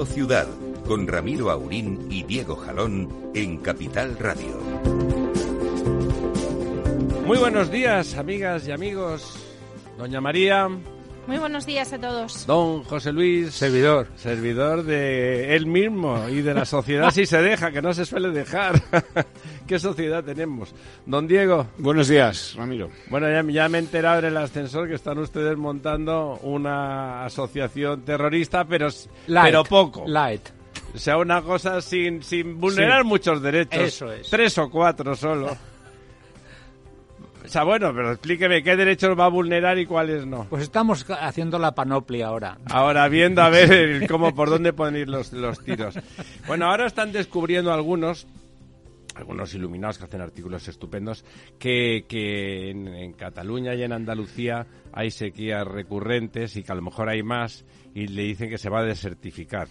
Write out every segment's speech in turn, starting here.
Estado Ciudad, con Ramiro Aurín y Diego Jalón en Capital Radio. Muy buenos días, amigas y amigos. Doña María. Muy buenos días a todos. Don José Luis. Servidor. Servidor de él mismo y de la sociedad si se deja, que no se suele dejar. ¿Qué sociedad tenemos? Don Diego. Buenos días, Ramiro. Bueno, ya, ya, me he enterado en el ascensor que están ustedes montando una asociación terrorista, pero, Light, pero poco. Light. O sea, una cosa sin, sin vulnerar Sí. muchos derechos. Eso es. Tres o cuatro solo. O sea, bueno, pero explíqueme qué derechos va a vulnerar y cuáles no. Pues estamos haciendo la panoplia ahora. Ahora viendo a ver el cómo por dónde pueden ir los, los tiros. Bueno, ahora están descubriendo algunos, algunos iluminados que hacen artículos estupendos, que, que en, en Cataluña y en Andalucía hay sequías recurrentes y que a lo mejor hay más y le dicen que se va a desertificar.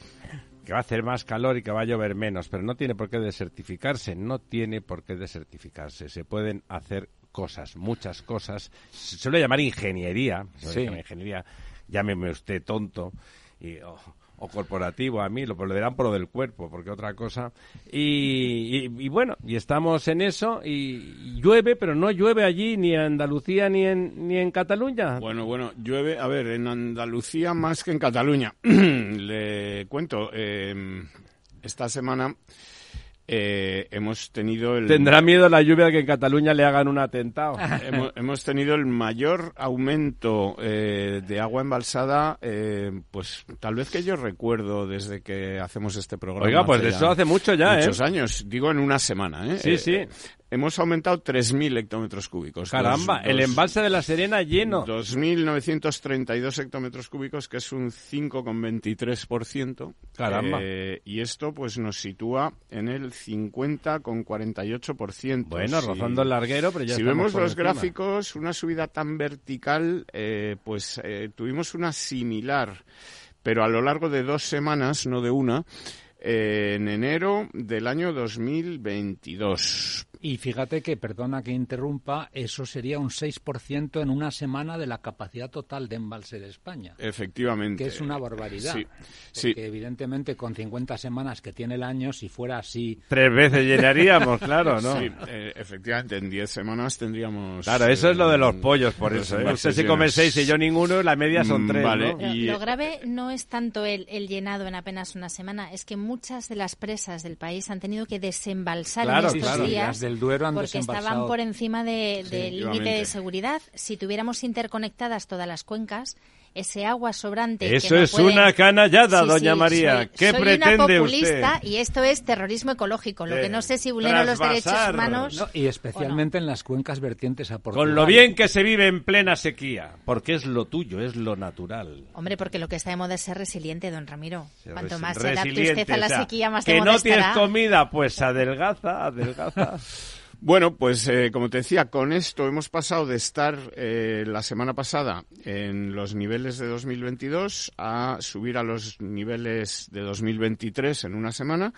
Que va a hacer más calor y que va a llover menos, pero no tiene por qué desertificarse, no tiene por qué desertificarse. Se pueden hacer cosas, muchas cosas. Se suele llamar ingeniería, se suele Sí. llamar ingeniería, llámeme usted tonto y, o, o corporativo a mí, lo, lo dirán por lo del cuerpo, porque otra cosa. Y, y- bueno, y estamos en eso y, y llueve, pero no llueve allí ni en Andalucía ni en, ni en Cataluña. Bueno, bueno, llueve, a ver, en Andalucía más que en Cataluña. Le cuento, eh, esta semana eh, hemos tenido el... Tendrá miedo la lluvia de que en Cataluña le hagan un atentado. hemos, hemos tenido el mayor aumento eh, de agua embalsada, eh, pues tal vez que yo recuerdo desde que hacemos este programa. Oiga, pues de eso hace mucho ya, ¿eh? Muchos años, digo en una semana, ¿eh? Sí, Eh, sí. Hemos aumentado 3.000 hectómetros cúbicos. Caramba, Dos- el embalse de la Serena lleno. 2.932 hectómetros cúbicos, que es un 5,23%. Caramba. Eh, y esto pues nos sitúa en el 50,48%. Bueno, Si- rozando el larguero, pero ya si vemos los encima. gráficos, una subida tan vertical, eh, pues eh, tuvimos una similar, pero a lo largo de dos semanas, no de una, eh, en enero del año 2022. Y fíjate que, perdona que interrumpa, eso sería un 6% en una semana de la capacidad total de embalse de España. Efectivamente. Que es una barbaridad. Sí, Porque sí. evidentemente con 50 semanas que tiene el año, si fuera así... Tres veces llenaríamos, claro, ¿no? Sí, eh, efectivamente, en 10 semanas tendríamos... Claro, eso es lo de los eh, pollos, por los eso. ¿eh? Usted si come seis y yo ninguno, la media son Mm, tres, vale. ¿no? Y- lo grave no es tanto el, el llenado en apenas una semana, es que muchas de las presas del país han tenido que desembalsar Claro, en estos claro. días del Duero han porque estaban por encima de- del límite de seguridad. Si tuviéramos interconectadas todas las cuencas, ese agua sobrante. Eso que no es pueden- una canallada, Sí, doña sí, María. soy- ¿Qué soy pretende una populista usted? y esto es terrorismo ecológico. Lo Eh, que no sé si vulnero los derechos humanos. No, y especialmente en las cuencas vertientes a Portugal. Con lo bien que se vive en plena sequía. Porque es lo tuyo, es lo natural. Hombre, porque lo que está de moda es ser resiliente, don Ramiro. Ser Cuanto más se adapte resiliente, usted a la o sea, sequía, más de Que moda no tienes comida, pues adelgaza, adelgaza. Bueno, pues eh, como te decía, con esto hemos pasado de estar eh, la semana pasada en los niveles de 2022 a subir a los niveles de 2023 en una semana.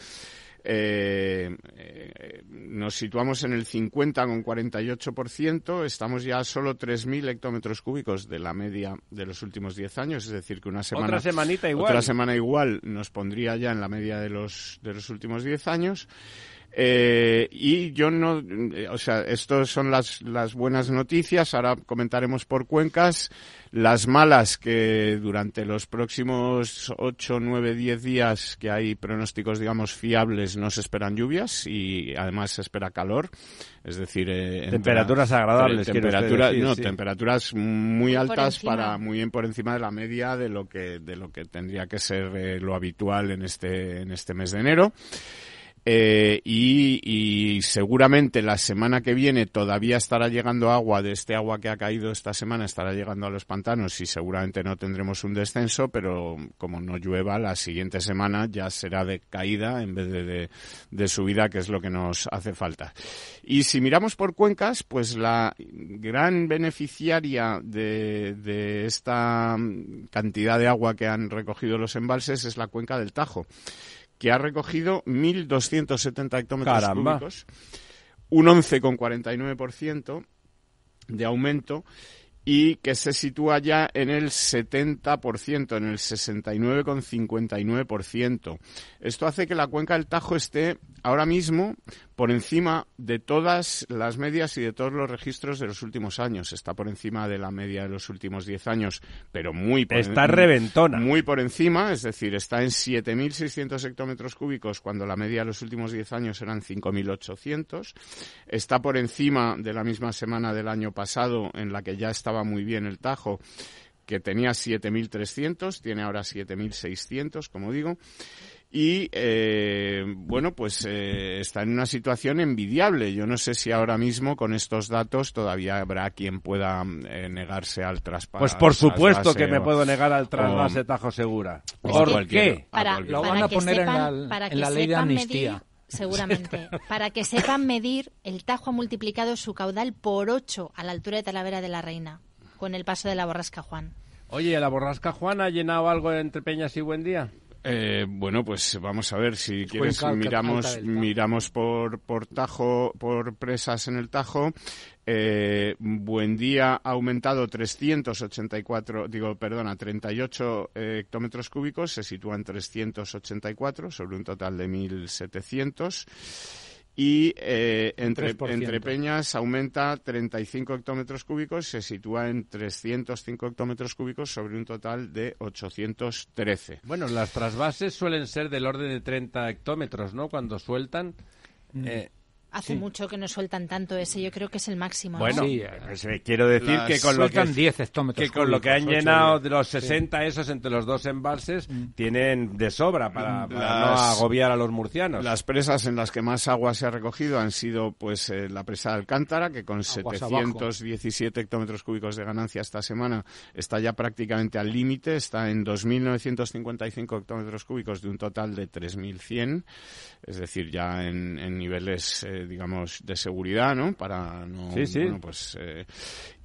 Eh, eh, nos situamos en el 50,48%, estamos ya a solo 3.000 hectómetros cúbicos de la media de los últimos 10 años, es decir, que una semana... Otra semanita igual. Otra semana igual nos pondría ya en la media de los, de los últimos 10 años. Eh, y yo no, eh, o sea, estas son las, las buenas noticias. Ahora comentaremos por cuencas. Las malas que durante los próximos 8, 9, 10 días que hay pronósticos, digamos, fiables, no se esperan lluvias y además se espera calor. Es decir, eh, temperaturas agradables. Temperaturas, no, temperaturas muy, altas para muy bien por encima de la media de lo que de lo que tendría que ser eh, lo habitual en este en este mes de enero. Eh, y, seguramente la semana que viene todavía estará llegando agua de este agua que ha caído esta semana, estará llegando a los pantanos y seguramente no tendremos un descenso, pero como no llueva, la siguiente semana ya será de caída en vez de, de, subida, que es lo que nos hace falta. Y si miramos por cuencas, pues la gran beneficiaria de, de esta cantidad de agua que han recogido los embalses es la cuenca del Tajo que ha recogido 1.270 hectómetros cúbicos, un 11,49% de aumento y que se sitúa ya en el 70%, en el 69,59%. Esto hace que la cuenca del Tajo esté ahora mismo por encima de todas las medias y de todos los registros de los últimos años. Está por encima de la media de los últimos 10 años, pero muy por Está reventona. Muy por encima, es decir, está en 7.600 hectómetros cúbicos cuando la media de los últimos 10 años eran 5.800. Está por encima de la misma semana del año pasado en la que ya estaba muy bien el Tajo que tenía 7.300, tiene ahora 7.600, como digo y eh, bueno pues eh, está en una situación envidiable yo no sé si ahora mismo con estos datos todavía habrá quien pueda eh, negarse al traspaso pues por supuesto que me puedo negar al trasvase Tajo Segura ¿por qué? Para, lo van a poner en la, en la ley de amnistía seguramente. Para que sepan medir, el Tajo ha multiplicado su caudal por 8 a la altura de Talavera de la Reina, con el paso de la Borrasca Juan. Oye, ¿la Borrasca Juan ha llenado algo entre Peñas y Buen Día? Eh, bueno, pues vamos a ver si quieres miramos miramos por por Tajo por presas en el Tajo. Eh, buen día ha aumentado 384, digo, perdona, 38 eh, hectómetros cúbicos, se sitúa en 384 sobre un total de 1700 y eh, entre, entre, Peñas aumenta 35 hectómetros cúbicos, se sitúa en 305 hectómetros cúbicos sobre un total de 813. Bueno, las trasvases suelen ser del orden de 30 hectómetros, ¿no? Cuando sueltan. Mm. Eh, Hace mucho que no sueltan tanto ese, yo creo que es el máximo. Bueno, sí, eh, quiero decir que con lo que 10 hectómetros que con lo que han llenado de los 60 esos entre los dos embalses mm. tienen de sobra para, no agobiar a los murcianos. Las presas en las que más agua se ha recogido han sido pues eh, la presa de Alcántara que con 717 hectómetros cúbicos de ganancia esta semana está ya prácticamente al límite, está en 2.955 hectómetros cúbicos de un total de 3.100, es decir, ya en, niveles eh, digamos, de seguridad, ¿no? Para no... Sí, sí. pues, eh,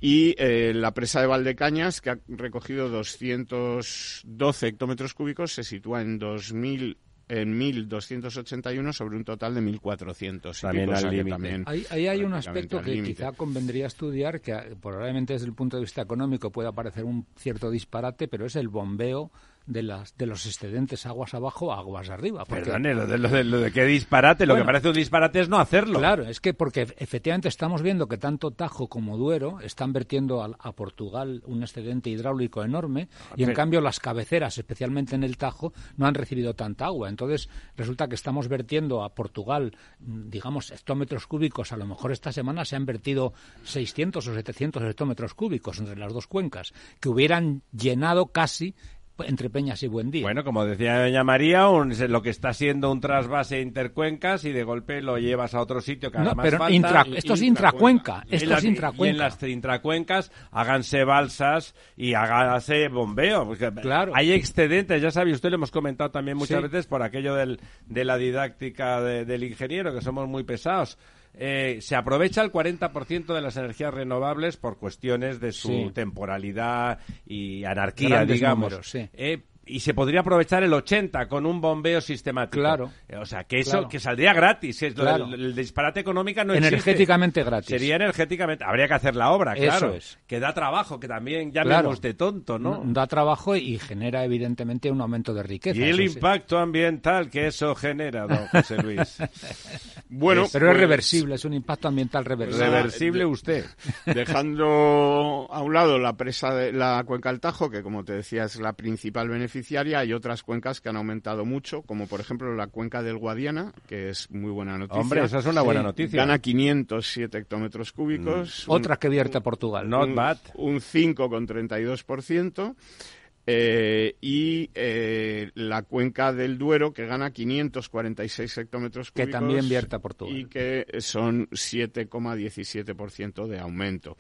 y eh, la presa de Valdecañas, que ha recogido 212 hectómetros cúbicos, se sitúa en 2000 en 1.281 sobre un total de 1.400. También al límite. Ahí, hay un aspecto que quizá convendría estudiar, que probablemente desde el punto de vista económico pueda parecer un cierto disparate, pero es el bombeo de, las, de los excedentes aguas abajo a aguas arriba. Porque... lo de, lo, de, qué disparate, lo que parece un disparate es no hacerlo. Claro, es que porque efectivamente estamos viendo que tanto Tajo como Duero están vertiendo a, Portugal un excedente hidráulico enorme y en cambio las cabeceras, especialmente en el Tajo, no han recibido tanta agua. Entonces resulta que estamos vertiendo a Portugal, digamos, hectómetros cúbicos. A lo mejor esta semana se han vertido 600 o 700 hectómetros cúbicos entre las dos cuencas, que hubieran llenado casi entre Peñas y Buen Día. Bueno, como decía doña María, lo que está siendo un trasvase intercuencas y de golpe lo llevas a otro sitio que haga más pero esto es intracuenca. Esto es intracuenca. Y en las intracuencas háganse balsas y háganse bombeo. Claro. Hay excedentes, ya sabe usted, lo hemos comentado también muchas veces por aquello del, de la didáctica del ingeniero, que somos muy pesados. Eh, se aprovecha el 40% de las energías renovables por cuestiones de su temporalidad y anarquía, digamos. Eh, y se podría aprovechar el 80 con un bombeo sistemático. Claro. O sea, que eso Claro. que saldría gratis. Es- Claro. el, el disparate económico no existe. Energéticamente gratis. Sería energéticamente. Habría que hacer la obra, Eso claro. es. Que da trabajo, que también llamemos Claro. de tonto, ¿no? Da trabajo y genera evidentemente un aumento de riqueza. Y el sí. impacto ambiental que eso genera, don José Luis. Bueno, Pero es pues, reversible, es un impacto ambiental reversible. Reversible usted. Dejando a un lado la presa de la cuenca del Tajo, que como te decía es la principal beneficiaria, hay otras cuencas que han aumentado mucho, como por ejemplo la cuenca del Guadiana, que es muy buena noticia. Hombre, eso es una buena noticia. Gana 507 hectómetros cúbicos. un- Otra que vierte a Portugal. No. Not un, bad. Un 5,32%. Eh, y eh, la cuenca del Duero que gana 546 hectómetros Que cúbicos también vierte a Portugal. y que son 7,17% de aumento.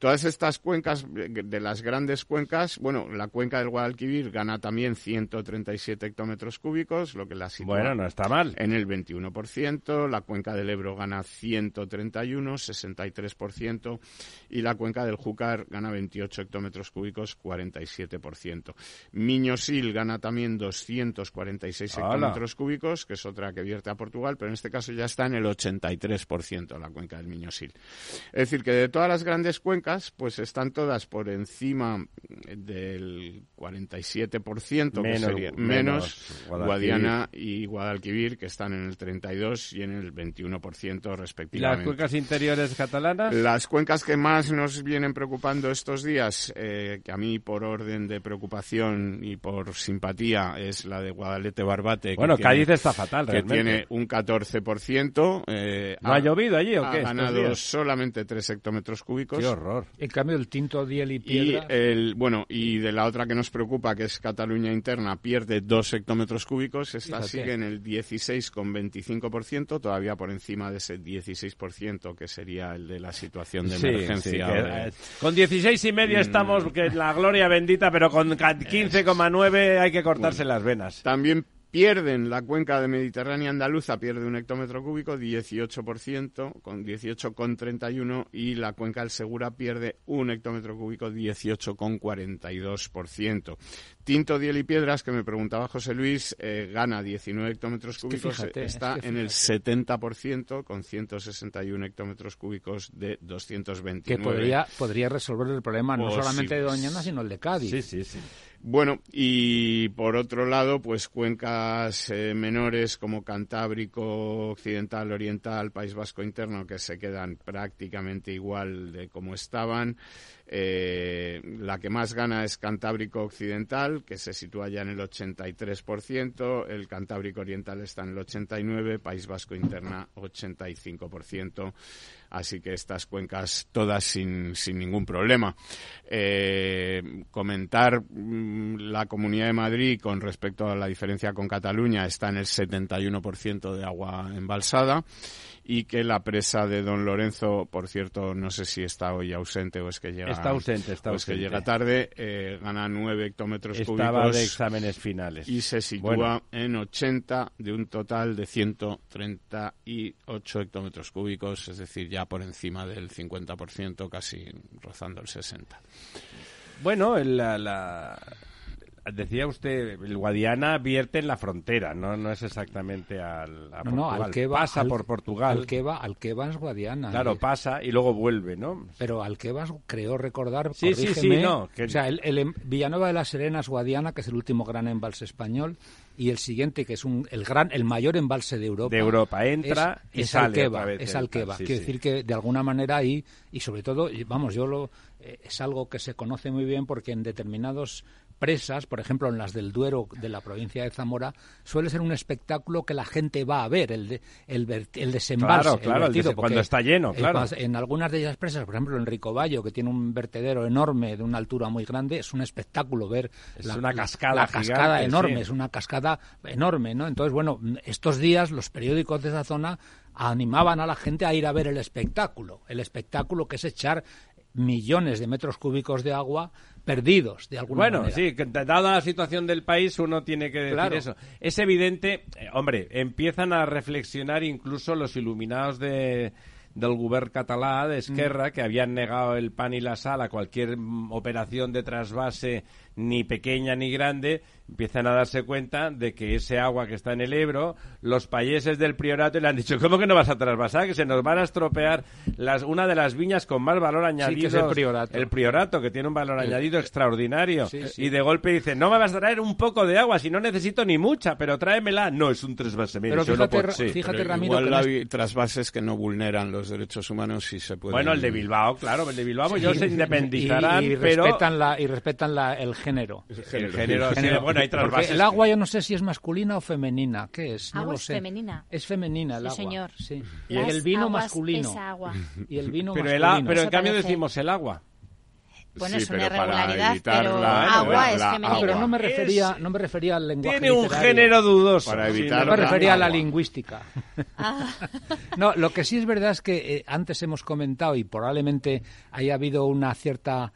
Todas estas cuencas, de las grandes cuencas, bueno, la cuenca del Guadalquivir gana también 137 hectómetros cúbicos, lo que la sitúa Bueno, no está mal. en el 21%, la cuenca del Ebro gana 131, 63%, y la cuenca del Júcar gana 28 hectómetros cúbicos, 47%. Miñosil gana también 246 ¡Hala! hectómetros cúbicos, que es otra que vierte a Portugal, pero en este caso ya está en el 83% la cuenca del Miñosil. Es decir, que de todas las grandes cuencas, pues están todas por encima del 47%, Menos- que sería, menos menos Guadalquivir. Guadiana y Guadalquivir, que están en el 32 y en el 21% ¿Y las respectivamente. cuencas interiores catalanas? Las cuencas que más nos vienen preocupando estos días, eh, que a mí por orden de preocupación y por simpatía es la de Guadalete Barbate. que Bueno, tiene- Cádiz está fatal, que realmente. tiene un 14%. eh, ¿No ha llovido allí o ha qué estos ganado días? solamente 3 hectómetros cúbicos. Qué horror. En cambio, el tinto, diel y el bueno y de la otra que nos preocupa que es Cataluña interna pierde dos hectómetros cúbicos esta Fíjate. sigue en el 16,25% todavía por encima de ese 16% que sería el de la situación de Sí, emergencia sí, que, o de- eh, con 16 y medio estamos que en la gloria bendita, pero con ca- 15,9 hay que cortarse las venas. También pierden la cuenca de Mediterránea andaluza, pierde un hectómetro cúbico, 18%, con 18,31, y la cuenca del Segura pierde un hectómetro cúbico, 18,42%. Tinto, Diel y Piedras, que me preguntaba José Luis, eh, gana 19 hectómetros que cúbicos, fíjate, está es que en el 70%, con 161 hectómetros cúbicos de 229. que podría, podría resolver el problema no Posibles. solamente de Doñana, sino el de Cádiz. Sí, sí, sí. Bueno, y por otro lado, pues cuencas eh, menores como Cantábrico, Occidental, Oriental, País Vasco Interno, que se quedan prácticamente igual de como estaban. Eh, la que más gana es Cantábrico Occidental, que se sitúa ya en el 83%, el Cantábrico Oriental está en el 89%, País Vasco Interna 85%. Así que estas cuencas todas sin, sin ningún problema. Eh, comentar mm, la Comunidad de Madrid con respecto a la diferencia con Cataluña está en el 71% de agua embalsada y que la presa de Don Lorenzo, por cierto, no sé si está hoy ausente o es que llega, Está ausente, está o es que llega tarde, eh, gana 9 hectómetros Estaba cúbicos de exámenes finales. y se sitúa Bueno. en 80 de un total de 138 hectómetros cúbicos, es decir, ya por encima del 50%, casi rozando el 60%. Bueno, la, la- decía usted, el Guadiana vierte en la frontera, no, no es exactamente al, a No, al que va, pasa al- por Portugal. Al que va, al que va es Guadiana. Claro, Eh, pasa y luego vuelve, ¿no? Pero Alquevas creo recordar, Sí, sí, sí, no, que- o sea, el, el em- Villanueva de las Serenas Guadiana, que es el último gran embalse español, y el siguiente, que es un, el gran, el mayor embalse de Europa. De Europa entra es, y es sale otra vez es sí, Quiero sí. decir que de alguna manera ahí, y sobre todo, vamos, yo lo, eh, es algo que se conoce muy bien porque en determinados presas, por ejemplo en las del Duero de la provincia de Zamora, suele ser un espectáculo que la gente va a ver, el, de, el, el. Claro, claro, el vertido, dese- cuando está lleno, claro. en algunas de esas presas, por ejemplo en Ricoballo, que tiene un vertedero enorme de una altura muy grande, es un espectáculo ver Es la, una cascada la cascada gigante, enorme, sí. es una cascada enorme, ¿no? Entonces, bueno, estos días los periódicos de esa zona animaban a la gente a ir a ver el espectáculo, el espectáculo que es echar millones de metros cúbicos de agua perdidos de alguna Bueno, manera. sí, que dada la situación del país uno tiene que decir Claro. eso. Es evidente, eh, hombre, empiezan a reflexionar incluso los iluminados de del govern català de Esquerra Mm. que habían negado el pan y la sal a cualquier operación de trasvase ni pequeña ni grande, empiezan a darse cuenta de que ese agua que está en el Ebro, los payeses del priorato le han dicho, ¿cómo que no vas a trasvasar? Que se nos van a estropear las, una de las viñas con más valor añadido. es el priorato. El priorato, que tiene un valor añadido extraordinario. Y de golpe dice, no me vas a traer un poco de agua, si no necesito ni mucha, pero tráemela. No, es un trasvasamiento. Pero fíjate, fíjate Ramiro, igual hay trasvases que no vulneran los derechos humanos y se pueden... Bueno, el de Bilbao, claro, el de Bilbao ellos se independizarán, y, pero... Respetan la, y respetan la, el género. El género, sí, bueno, hay trasvases. El agua yo no sé si es masculina o femenina. ¿Qué es? No Agua lo es sé. femenina. Es femenina el Sí, agua. señor. Sí. Y Las el vino masculino. es agua. Y el vino Pero, el masculino. a- pero en cambio parece. decimos el agua. Bueno, Sí, es una pero para irregularidad, evitar pero la- agua la- es femenino. Ah, pero no me Es- refería, no me refería al lenguaje Tiene un literario. género dudoso. Para Sí, evitar No me refería a la agua. lingüística. Ah. No, lo que sí es verdad es que eh, antes hemos comentado y probablemente haya habido una cierta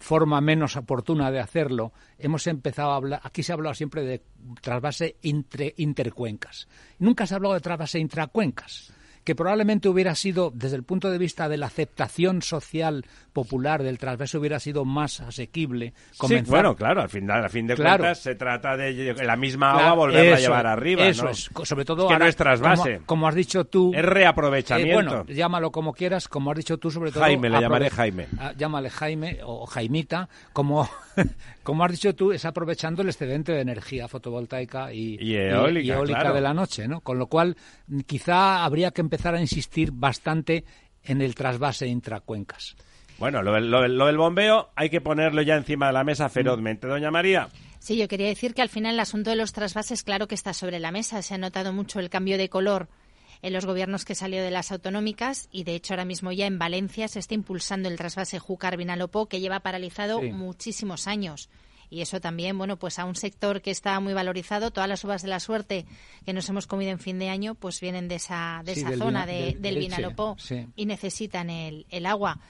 forma menos oportuna de hacerlo. Hemos empezado a hablar, aquí se ha hablado siempre de trasvase intercuencas. Nunca se ha hablado de trasvase intracuencas que probablemente hubiera sido, desde el punto de vista de la aceptación social popular del trasvase, hubiera sido más asequible. Sí, bueno, claro, al final, a fin de Claro. cuentas se trata de la misma Claro, agua volverla a llevar arriba, Eso ¿no? es, sobre todo Es que ahora, no es trasvase. Como, como has dicho tú, Es reaprovechamiento. eh, bueno, llámalo como quieras, como has dicho tú, sobre todo. Jaime, le llamaré Jaime. Ah, llámale Jaime o Jaimita, como, como has dicho tú, es aprovechando el excedente de energía fotovoltaica y, Y eólica, claro. de la noche, ¿no? Con lo cual, quizá habría que empezar a insistir bastante en el trasvase intracuencas. Bueno, lo, del- lo del- lo del bombeo hay que ponerlo ya encima de la mesa ferozmente. Doña María, Sí, yo quería decir que al final el asunto de los trasvases, claro que está sobre la mesa. Se ha notado mucho el cambio de color en los gobiernos que salió de las autonómicas y de hecho ahora mismo ya en Valencia se está impulsando el trasvase Júcar-Vinalopó que lleva paralizado Sí. muchísimos años. Y eso también, bueno, pues a un sector que está muy valorizado, todas las uvas de la suerte que nos hemos comido en fin de año, pues vienen de esa, de Sí, esa del zona de- del- del Vinalopó sí. y necesitan el, el agua.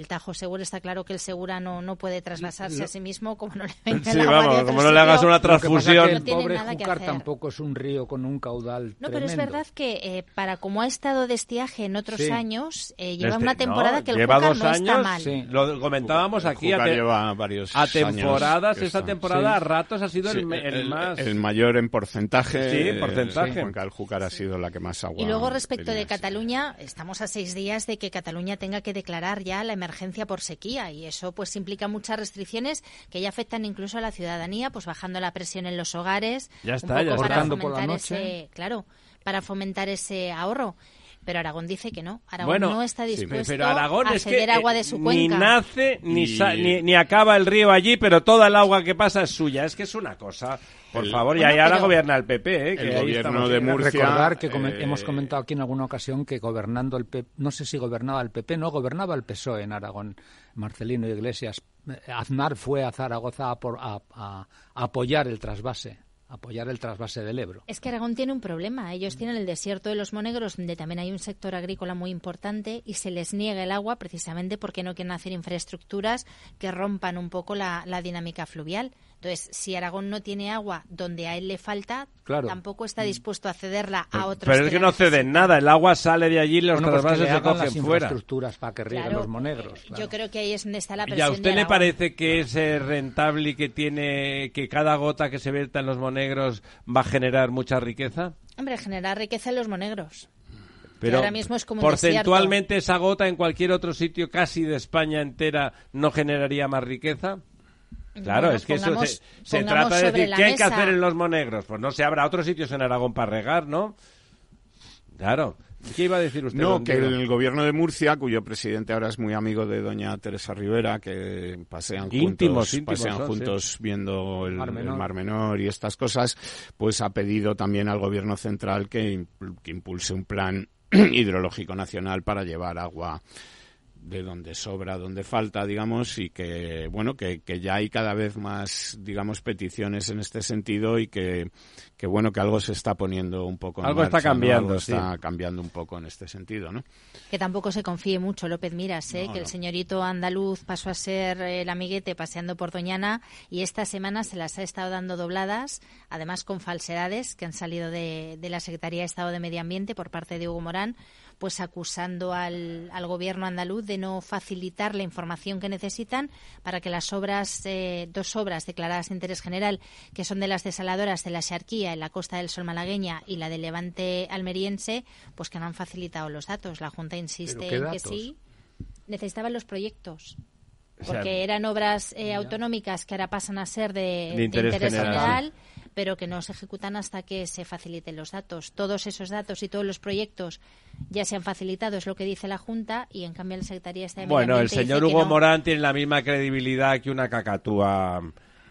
El Tajo Seguro está claro que el Segura no, no puede trasvasarse Lo- a sí mismo como no le venga Sí, el agua vamos, de otro como no le hagas una que transfusión. que No el pobre nada que Júcar tampoco es un río con un caudal No, pero es tremendo. verdad que eh, para como ha estado de estiaje en otros Sí. años, eh, lleva Este- una temporada no, que el lleva Júcar dos no está años, mal. sí. Lo comentábamos aquí a, Júcar te- lleva varios a años temporadas. que Esta temporada Sí. a ratos ha sido Sí, el, me- el más... el mayor en porcentaje. Sí, en porcentaje. del Júcar ha sido la que más agua. Y luego respecto de. Cataluña, estamos a seis días de que Cataluña tenga que declarar ya la emergencia por sequía y eso pues implica muchas restricciones que ya afectan incluso a la ciudadanía, pues bajando la presión en los hogares, Ya está, un poco ya está. para Cortando por la fomentar noche. ese, claro, para fomentar ese ahorro. Pero Aragón dice que no. Aragón Bueno, no está sí, dispuesto pero Aragón a es que ceder agua eh, de su ni cuenca. nace ni, Y- sa- ni, ni acaba el río allí, pero toda el agua que pasa es suya. Es que es una cosa. Por El- favor, y Bueno, ahí ahora gobierna el PP, ¿eh? que El ahí gobierno de Murcia. Recordar que come- eh, hemos comentado aquí en alguna ocasión que gobernando el PP, no sé si gobernaba el PP, no, gobernaba el PSOE en Aragón, Marcelino Iglesias. Eh, Aznar fue a Zaragoza a, por- a- a- a apoyar el trasvase, apoyar el trasvase del Ebro. Es que Aragón tiene un problema. Ellos tienen el desierto de los Monegros, donde también hay un sector agrícola muy importante, y se les niega el agua precisamente porque no quieren hacer infraestructuras que rompan un poco la, la dinámica fluvial. Entonces, si Aragón no tiene agua donde a él le falta, Claro. tampoco está dispuesto a cederla a otros. Pero es que no ceden nada, el agua sale de allí y los Bueno, pues se hagan las cogen fuera. infraestructuras para que rieguen Claro, los monegros. claro. Yo creo que ahí es donde está la ¿Y presión a de usted le parece que es eh, rentable y que tiene que cada gota que se vierta en los monegros va a generar mucha riqueza? Hombre, generar riqueza en los Monegros. Pero ahora mismo es como un porcentualmente esa gota en cualquier otro sitio casi de España entera no generaría más riqueza. Claro, Bueno, es que eso se, se trata de decir qué hay que hacer en los monegros. Pues no sé, habrá otros sitios en Aragón para regar, ¿no? Claro. ¿Qué iba a decir usted? No, que Diego? el gobierno de Murcia, cuyo presidente ahora es muy amigo de doña Teresa Rivera, que pasean Íntimos, juntos, íntimos pasean son, juntos viendo el Mar el Menor. Mar Menor y estas cosas, pues ha pedido también al gobierno central que impulse un plan hidrológico nacional para llevar agua de donde sobra, donde falta, digamos, y que, bueno, que, que ya hay cada vez más, digamos, peticiones en este sentido y que, que bueno, que algo se está poniendo un poco en Algo está cambiando, Algo sí. está cambiando un poco en este sentido, ¿no? Que tampoco se confíe mucho López Miras, ¿eh? No, que el señorito andaluz pasó a ser el amiguete paseando por Doñana y esta semana se las ha estado dando dobladas, además con falsedades que han salido de, de la Secretaría de Estado de Medio Ambiente por parte de Hugo Morán, pues acusando al, al gobierno andaluz de no facilitar la información que necesitan para que las obras, eh, dos obras declaradas de interés general, que son de las desaladoras de la Xarquía en la costa del Sol malagueña y la de Levante almeriense, pues que no han facilitado los datos. La Junta insiste en que sí. Necesitaban los proyectos porque eran obras eh, autonómicas que ahora pasan a ser de, interés, general, pero que no se ejecutan hasta que se faciliten los datos. Todos esos datos y todos los proyectos ya se han facilitado, es lo que dice la Junta, y en cambio la Secretaría está Bueno, el señor Hugo Morán tiene la misma credibilidad que una cacatúa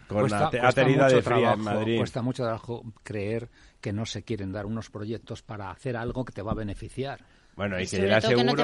con cuesta, de fría en Madrid. Cuesta mucho trabajo creer que no se quieren dar unos proyectos para hacer algo que te va a beneficiar. Bueno, y que ya seguro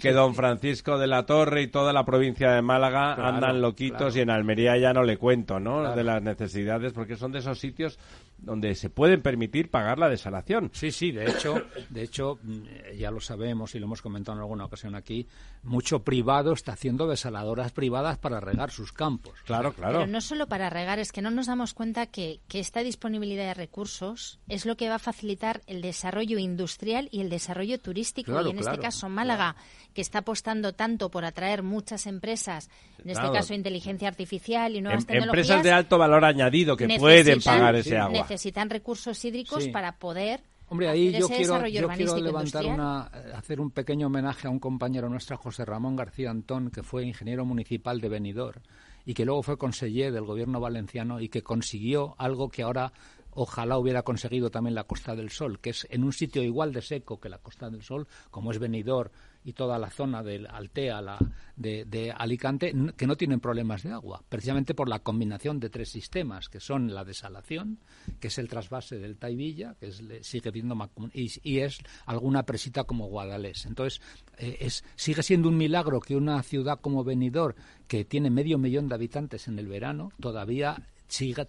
que, don Francisco de la Torre y toda la provincia de Málaga andan loquitos y en Almería ya no le cuento, ¿no? De las necesidades, porque son de esos sitios donde se pueden permitir pagar la desalación. Sí, sí, de hecho, de hecho mm, ya lo sabemos y lo hemos comentado en alguna ocasión aquí, mucho privado está haciendo desaladoras privadas para regar sus campos. Claro, claro. Pero no solo para regar, es que no nos damos cuenta que, que esta disponibilidad de recursos es lo que va a facilitar el desarrollo industrial y el desarrollo turístico. Y en este caso Málaga, que está apostando tanto por atraer muchas empresas, en este caso inteligencia artificial y nuevas em, tecnologías. Empresas de alto valor añadido que pueden pagar ese agua. necesitan recursos hídricos para poder Hombre, ahí yo quiero, yo quiero levantar una, hacer un pequeño homenaje a un compañero nuestro, José Ramón García Antón, que fue ingeniero municipal de Benidorm y que luego fue conseller del gobierno valenciano y que consiguió algo que ahora ojalá hubiera conseguido también la Costa del Sol, que es en un sitio igual de seco que la Costa del Sol, como es Benidorm y toda la zona del Altea, la, de, Alicante, que no tienen problemas de agua, precisamente por la combinación de tres sistemas, que son la desalación, que es el trasvase del Taivilla, que es, sigue viendo y, y, es alguna presita como Guadalés. Entonces, eh, es, sigue siendo un milagro que una ciudad como Benidorm, que tiene medio millón de habitantes en el verano, todavía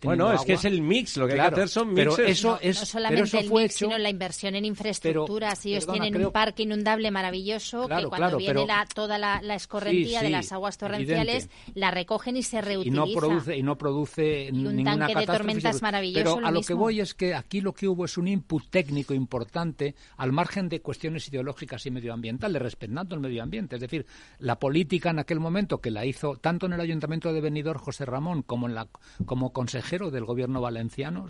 bueno, es que es el mix, lo que hay que hacer son mixes. Pero eso es, no solamente el mix, sino la inversión en infraestructuras. Ellos tienen un parque inundable maravilloso que cuando viene la, toda la, escorrentía de las aguas torrenciales la recogen y se reutilizan. Y no produce, y no produce y un tanque de tormentas maravilloso. Pero a lo, que voy es que aquí lo que hubo es un input técnico importante al margen de cuestiones ideológicas y medioambientales, respetando el medio ambiente. Es decir, la política en aquel momento que la hizo tanto en el Ayuntamiento de Benidorm José Ramón como en la como consejero del gobierno valenciano,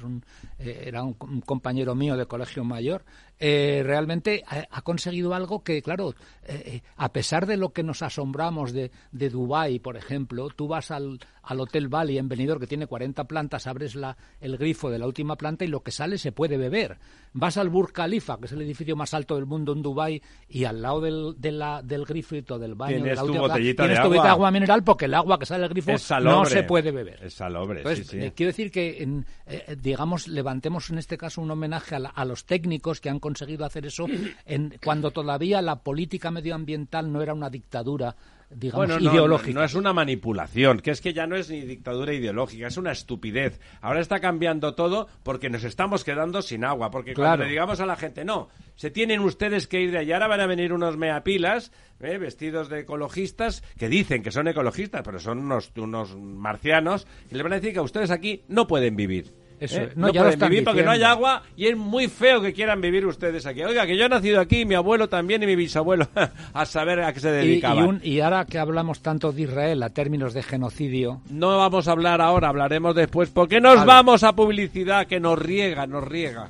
eh, era un, compañero mío de colegio mayor, eh, realmente ha, conseguido algo que, claro, eh, a pesar de lo que nos asombramos de, de Dubái, por ejemplo, tú vas al, al Hotel Valley en Benidorm, que tiene 40 plantas, abres la, el grifo de la última planta y lo que sale se puede beber. Vas al Burj Khalifa, que es el edificio más alto del mundo en Dubái, y al lado del, de la, del grifito del baño de la última botellita tienes de tu agua. agua mineral porque el agua que sale del grifo no se puede beber. Es salobre, eh, quiero decir que, eh, eh, digamos, levantemos en este caso un homenaje a, los técnicos que han conseguido hacer eso en, cuando todavía la política medioambiental no era una dictadura digamos, bueno, ideológica. No, es una manipulación, que es que ya no es ni dictadura ideológica, es una estupidez. Ahora está cambiando todo porque nos estamos quedando sin agua, porque cuando le digamos a la gente, no, se tienen ustedes que ir de allá, ahora van a venir unos meapilas ¿eh? vestidos de ecologistas que dicen que son ecologistas, pero son unos, unos marcianos, y les van a decir que ustedes aquí no pueden vivir. ¿Eh? No, pueden vivir porque no hay agua y es muy feo que quieran vivir ustedes aquí. Oiga, que yo he nacido aquí, mi abuelo también y mi bisabuelo, a saber a qué se dedicaban. Y, y, ahora que hablamos tanto de Israel a términos de genocidio... No vamos a hablar ahora, hablaremos después, porque nos vamos a publicidad que nos riega, nos riega.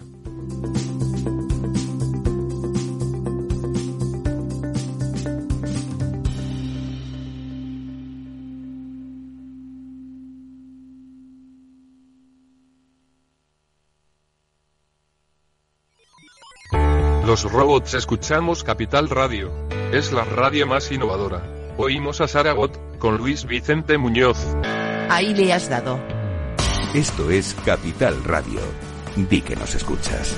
Los robots escuchamos Capital Radio. Es la radio más innovadora. Oímos a Saragot, con Luis Vicente Muñoz. Ahí le has dado. Esto es Capital Radio. Di que nos escuchas.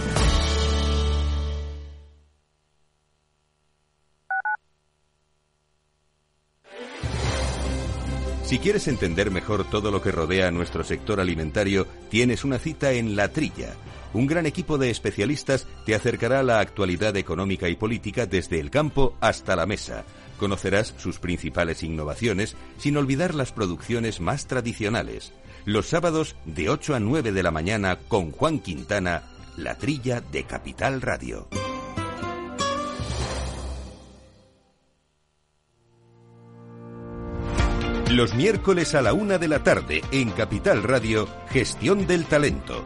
Si quieres entender mejor todo lo que rodea a nuestro sector alimentario, tienes una cita en La Trilla un gran equipo de especialistas te acercará a la actualidad económica y política desde el campo hasta la mesa. Conocerás sus principales innovaciones sin olvidar las producciones más tradicionales. Los sábados de 8 a 9 de la mañana con Juan Quintana, la trilla de Capital Radio. Los miércoles a la una de la tarde en Capital Radio, Gestión del Talento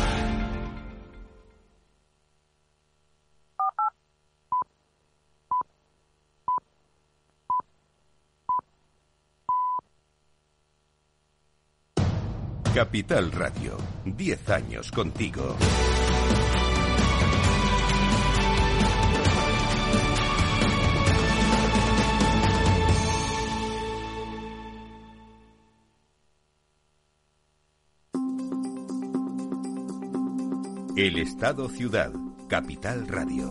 Capital Radio, 10 años contigo. El Estado Ciudad, Capital Radio.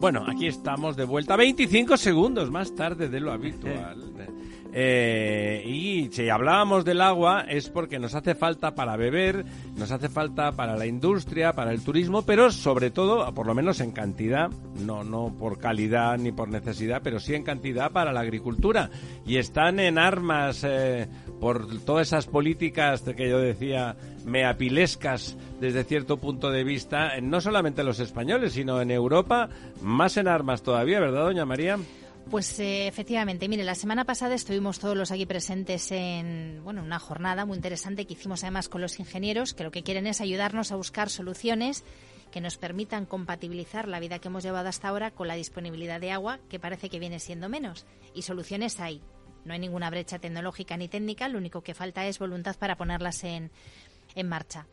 Bueno, aquí estamos de vuelta 25 segundos más tarde de lo habitual. Eh, y si hablábamos del agua es porque nos hace falta para beber, nos hace falta para la industria, para el turismo, pero sobre todo, por lo menos en cantidad, no, no por calidad ni por necesidad, pero sí en cantidad para la agricultura. Y están en armas eh, por todas esas políticas que yo decía meapilescas desde cierto punto de vista, no solamente los españoles, sino en Europa, más en armas todavía, ¿verdad, doña María? Pues eh, efectivamente, mire, la semana pasada estuvimos todos los aquí presentes en bueno, una jornada muy interesante que hicimos además con los ingenieros, que lo que quieren es ayudarnos a buscar soluciones que nos permitan compatibilizar la vida que hemos llevado hasta ahora con la disponibilidad de agua, que parece que viene siendo menos. Y soluciones hay. No hay ninguna brecha tecnológica ni técnica, lo único que falta es voluntad para ponerlas en, en marcha.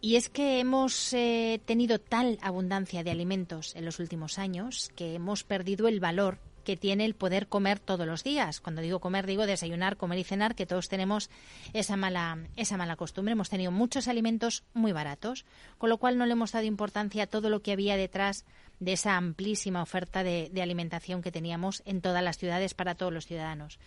Y es que hemos eh, tenido tal abundancia de alimentos en los últimos años que hemos perdido el valor que tiene el poder comer todos los días. Cuando digo comer, digo desayunar, comer y cenar, que todos tenemos esa mala, esa mala costumbre. Hemos tenido muchos alimentos muy baratos, con lo cual no le hemos dado importancia a todo lo que había detrás de esa amplísima oferta de, alimentación que teníamos en todas las ciudades para todos los ciudadanos.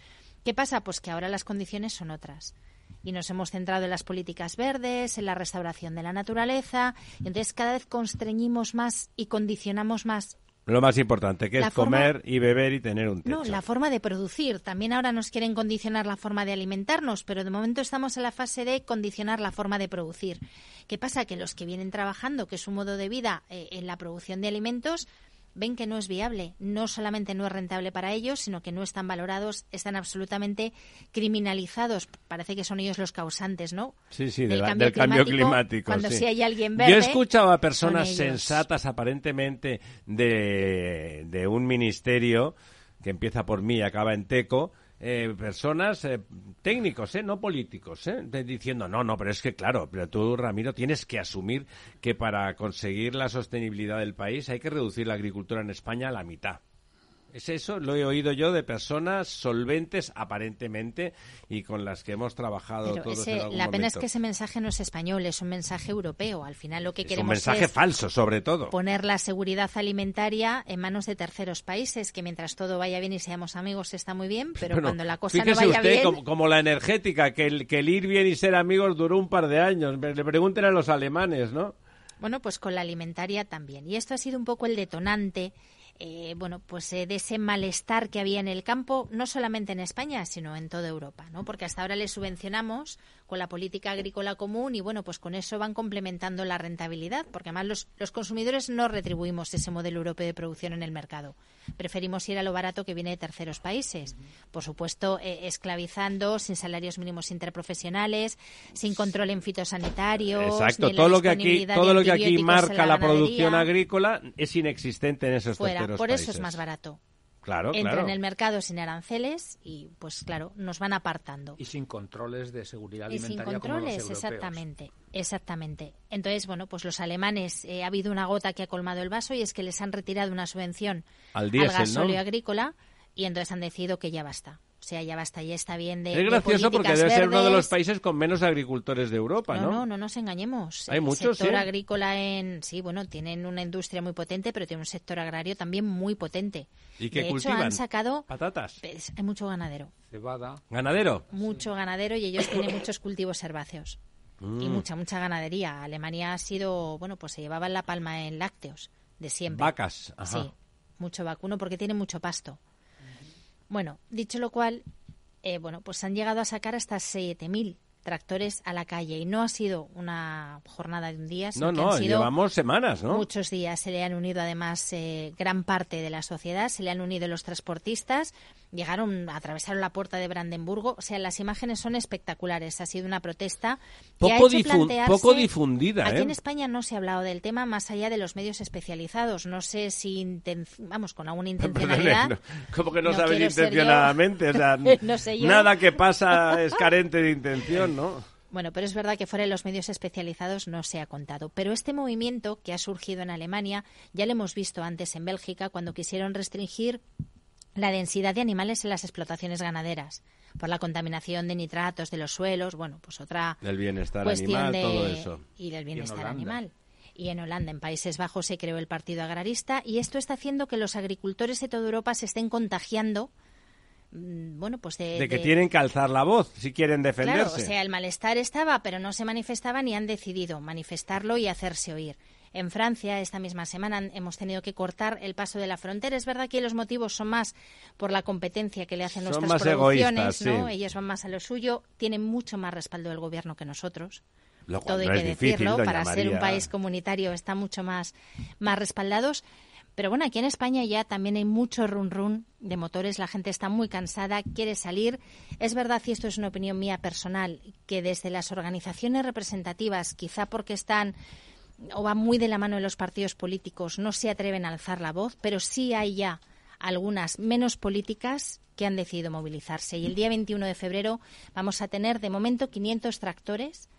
¿Qué pasa? Pues que ahora las condiciones son otras y nos hemos centrado en las políticas verdes, en la restauración de la naturaleza, entonces cada vez constreñimos más y condicionamos más lo más importante, que es comer y beber y tener un techo. No, la forma de producir. También ahora nos quieren condicionar la forma de alimentarnos, pero de momento estamos en la fase de condicionar la forma de producir. ¿Qué pasa? Que los que vienen trabajando, que es un modo de vida eh, en la producción de alimentos, ven que no es viable. No solamente no es rentable para ellos, sino que no están valorados, están absolutamente criminalizados. Parece que son ellos los causantes, ¿no? Sí, sí, del, cambio, climático, Cuando sí. hay alguien verde. Yo he escuchado a personas sensatas, aparentemente, de, de un ministerio que empieza por mí y acaba en Teco, eh, personas eh, técnicos, eh, no políticos, eh, diciendo, no, no, pero es que claro, pero tú, Ramiro, tienes que asumir que para conseguir la sostenibilidad del país hay que reducir la agricultura en España a la mitad. Es eso, lo he oído yo de personas solventes aparentemente y con las que hemos trabajado Pero todos ese, en algún La pena momento. es que ese mensaje no es español, es un mensaje europeo. Al final lo que es un queremos mensaje es falso, sobre todo. poner la seguridad alimentaria en manos de terceros países, que mientras todo vaya bien y seamos amigos está muy bien, pero Bueno, cuando la cosa no vaya usted, bien... como, como la energética, que el, que el ir bien y ser amigos duró un par de años. Le pregunten a los alemanes, ¿no? Bueno, pues con la alimentaria también. Y esto ha sido un poco el detonante eh, bueno, pues eh, de ese malestar que había en el campo, no solamente en España, sino en toda Europa, ¿no? Porque hasta ahora les subvencionamos con la política agrícola común y bueno, pues con eso van complementando la rentabilidad, porque además los, los consumidores no retribuimos ese modelo europeo de producción en el mercado. Preferimos ir a lo barato que viene de terceros países. Por supuesto, eh, esclavizando, sin salarios mínimos interprofesionales, sin control en fitosanitarios. Exacto, todo lo que aquí, todo lo que aquí marca la, producción agrícola es inexistente en esos fuera. terceros Por eso países. es más barato. Claro, Entra claro. en el mercado sin aranceles y, pues claro, nos van apartando. Y sin controles de seguridad Y sin alimentaria como los controles, exactamente, exactamente. Entonces, bueno, pues los alemanes, eh, ha habido una gota que ha colmado el vaso y es que les han retirado una subvención Al gasóleo agrícola y entonces han decidido que ya basta. O sea, ya basta, ya está bien de Es de gracioso porque debe ser uno de los países con menos agricultores de Europa, No, ¿no? no, no nos engañemos. Hay el muchos, sector ¿sí? agrícola en sí, bueno, tienen una industria muy potente, pero tiene un sector agrario también muy potente. ¿Y qué de cultivan? hecho, han sacado Patatas. pues, hay mucho ganadero, Cebada. Ganadero. mucho ganadero y ellos tienen muchos cultivos herbáceos y Mm. mucha mucha ganadería. Alemania ha sido, bueno, pues se llevaba la palma en lácteos de siempre. Vacas, ajá. Sí, mucho vacuno porque tiene mucho pasto. Bueno, dicho lo cual, eh, bueno, pues han llegado a sacar hasta 7.000 tractores a la calle y no ha sido una jornada de un día, sino No, que no, han sido llevamos semanas, ¿no? muchos días. Se le han unido además eh, gran parte de la sociedad, se le han unido los transportistas, llegaron, atravesaron la puerta de Brandenburgo, o sea, las imágenes son espectaculares. Ha sido una protesta que ha Poco, hecho plantearse- poco difundida, Aquí ¿eh? en España no se ha hablado del tema más allá de los medios especializados. No sé si, vamos, con alguna intencionalidad. No, ¿Cómo que no, No sabes intencionadamente? O sea, No sé yo. nada que pasa es carente de intención, ¿no? Bueno, pero es verdad que fuera de los medios especializados no se ha contado. Pero este movimiento que ha surgido en Alemania ya lo hemos visto antes en Bélgica cuando quisieron restringir la densidad de animales en las explotaciones ganaderas por la contaminación de nitratos de los suelos, bueno, pues otra Del bienestar cuestión animal, de todo eso. y del bienestar animal. Y en Holanda, en Países Bajos, se creó el Partido Agrarista y esto está haciendo que los agricultores de toda Europa se estén contagiando, mm, bueno, pues de, De que de- tienen que alzar la voz si quieren defenderse. Claro, o sea, el malestar estaba, pero no se manifestaba ni han decidido manifestarlo y hacerse oír. En Francia, esta misma semana, hemos tenido que cortar el paso de la frontera. Es verdad que los motivos son más por la competencia que le hacen Son nuestras producciones, ¿no? sí. Ellos van más a lo suyo, tienen mucho más respaldo del gobierno que nosotros. Lo Todo hay no que difícil, decirlo, para ser un país comunitario está mucho más, más respaldados. Pero bueno, aquí en España ya también hay mucho run run de motores, la gente está muy cansada, quiere salir. Es verdad, y esto es una opinión mía personal, que desde las organizaciones representativas, quizá porque están o van muy de la mano de los partidos políticos, no se atreven a alzar la voz, pero sí hay ya algunas menos políticas que han decidido movilizarse. Y el día 21 de febrero vamos a tener de momento 500 tractores